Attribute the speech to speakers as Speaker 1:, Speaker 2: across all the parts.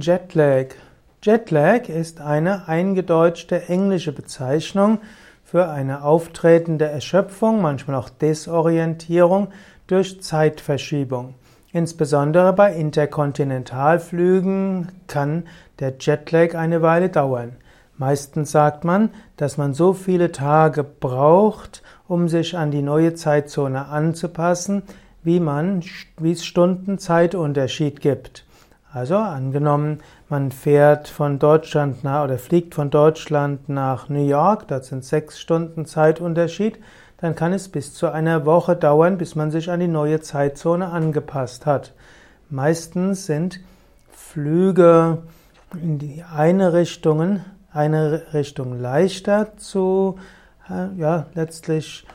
Speaker 1: Jetlag. Jetlag ist eine eingedeutschte englische Bezeichnung für eine auftretende Erschöpfung, manchmal auch Desorientierung durch Zeitverschiebung. Insbesondere bei Interkontinentalflügen kann der Jetlag eine Weile dauern. Meistens sagt man, dass man so viele Tage braucht, um sich an die neue Zeitzone anzupassen, wie man, wie es Stunden Zeitunterschied gibt. Also angenommen, man fährt von Deutschland nach oder fliegt von Deutschland nach New York, das sind sechs Stunden Zeitunterschied, dann kann es bis zu einer Woche dauern, bis man sich an die neue Zeitzone angepasst hat. Meistens sind Flüge in die eine Richtung, eine Richtung leichter zu, äh, ja, letztlich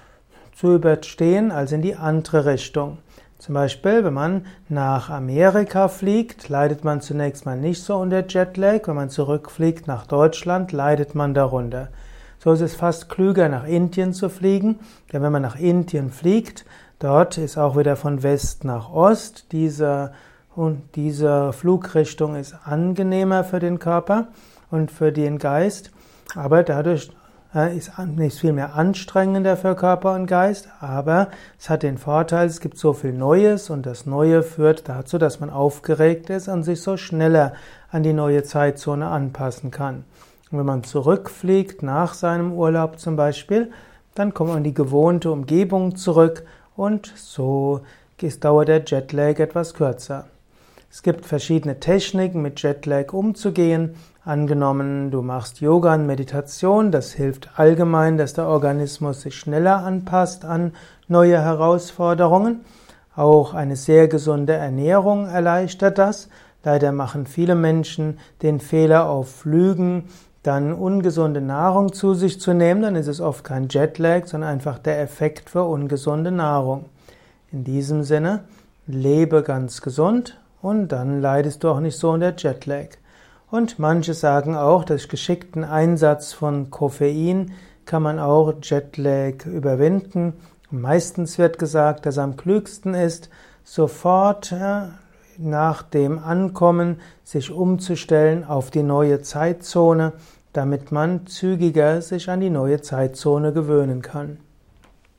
Speaker 1: zu überstehen als in die andere Richtung. Zum Beispiel, wenn man nach Amerika fliegt, leidet man zunächst mal nicht so unter Jetlag. Wenn man zurückfliegt nach Deutschland, leidet man darunter. So ist es fast klüger, nach Indien zu fliegen, denn wenn man nach Indien fliegt, dort ist auch wieder von West nach Ost. Diese, und diese Flugrichtung ist angenehmer für den Körper und für den Geist, aber dadurch ist nicht viel mehr anstrengender für Körper und Geist, aber es hat den Vorteil, es gibt so viel Neues und das Neue führt dazu, dass man aufgeregt ist und sich so schneller an die neue Zeitzone anpassen kann. Und wenn man zurückfliegt nach seinem Urlaub zum Beispiel, dann kommt man in die gewohnte Umgebung zurück und so dauert der Jetlag etwas kürzer. Es gibt verschiedene Techniken, mit Jetlag umzugehen. Angenommen, du machst Yoga und Meditation, das hilft allgemein, dass der Organismus sich schneller anpasst an neue Herausforderungen. Auch eine sehr gesunde Ernährung erleichtert das. Leider machen viele Menschen den Fehler auf Flügen, dann ungesunde Nahrung zu sich zu nehmen, dann ist es oft kein Jetlag, sondern einfach der Effekt für ungesunde Nahrung. In diesem Sinne, lebe ganz gesund und dann leidest du auch nicht so unter Jetlag. Und manche sagen auch, durch geschickten Einsatz von Koffein kann man auch Jetlag überwinden. Meistens wird gesagt, dass am klügsten ist, sofort nach dem Ankommen sich umzustellen auf die neue Zeitzone, damit man zügiger sich an die neue Zeitzone gewöhnen kann.